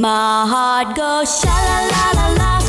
My heart goes sha la la la la.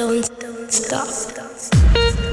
don't stop.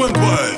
Funboy.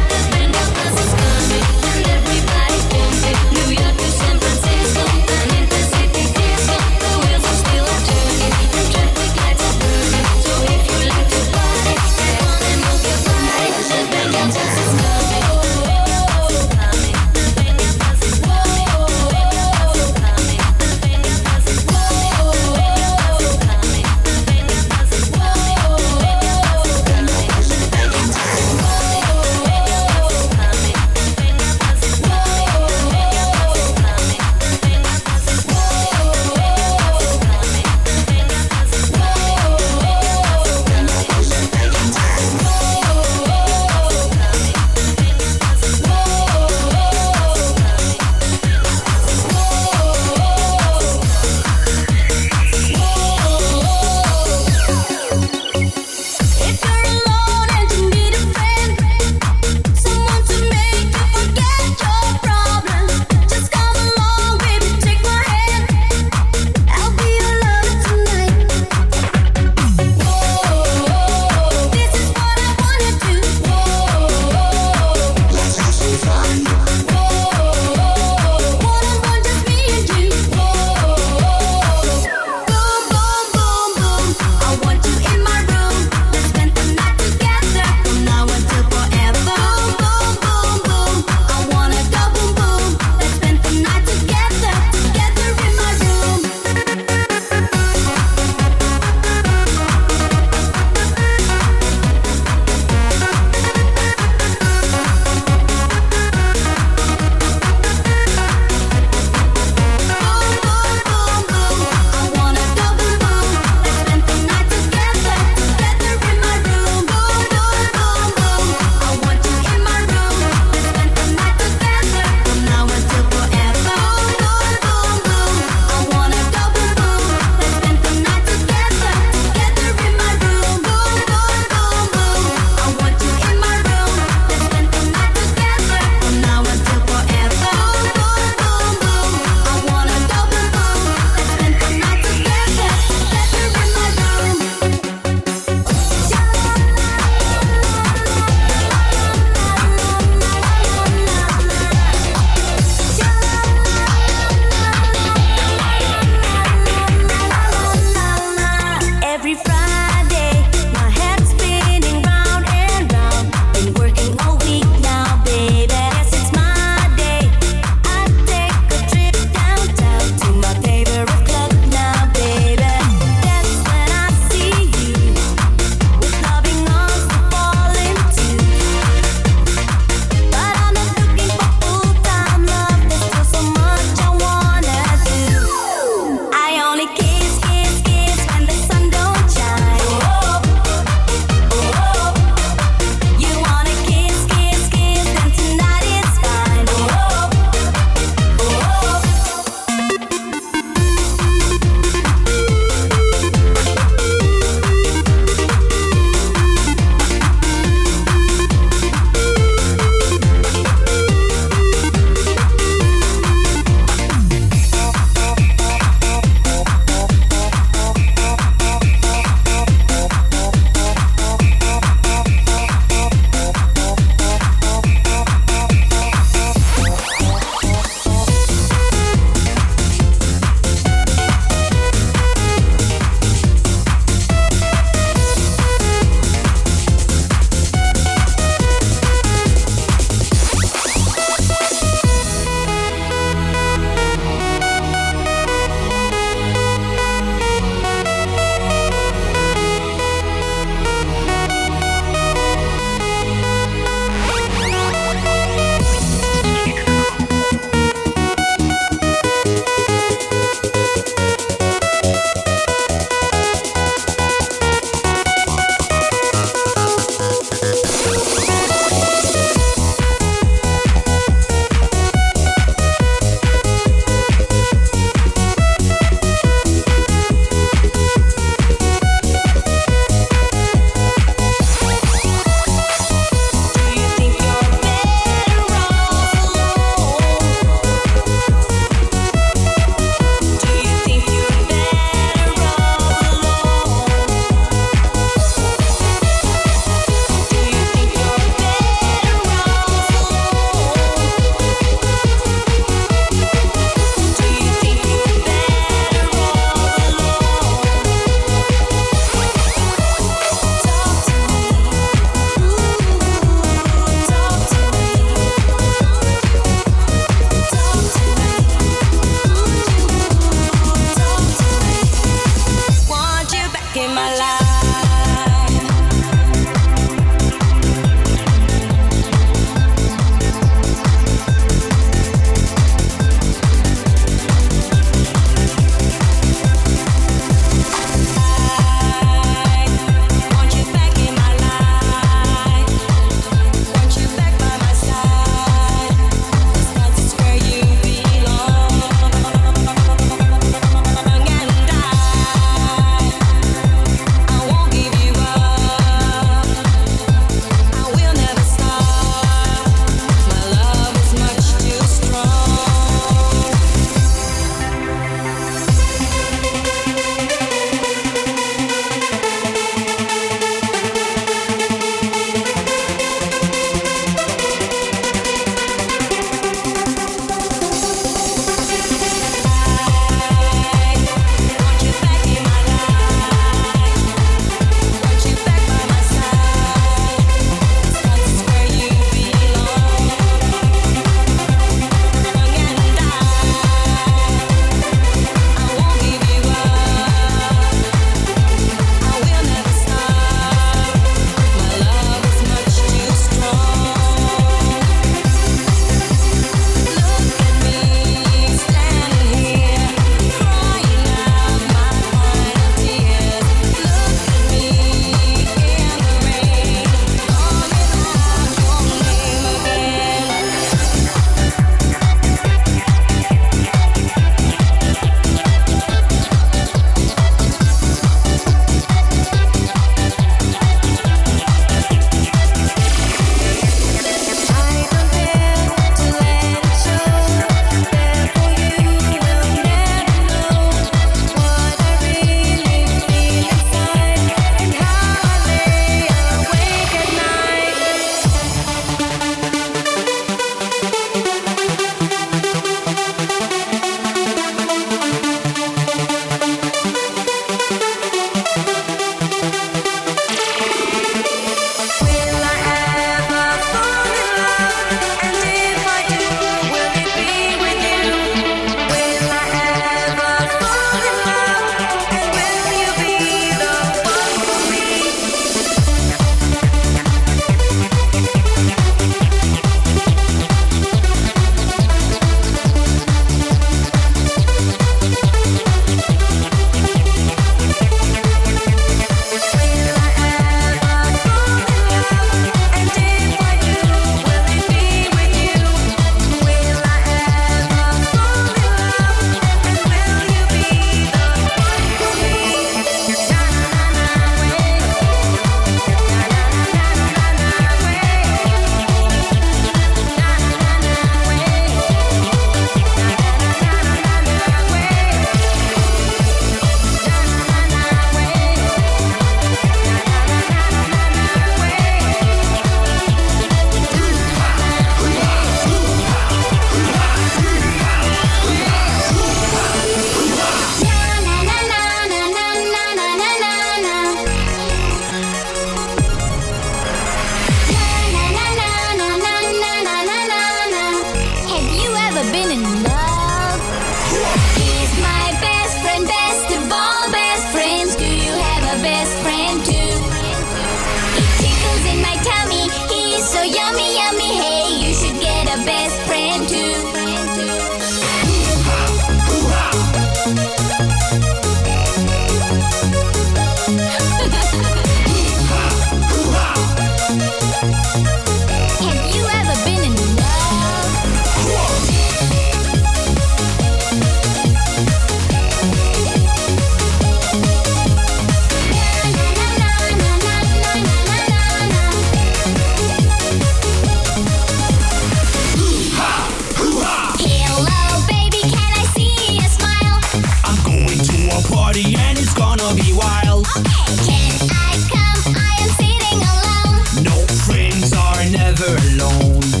Alone.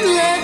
and let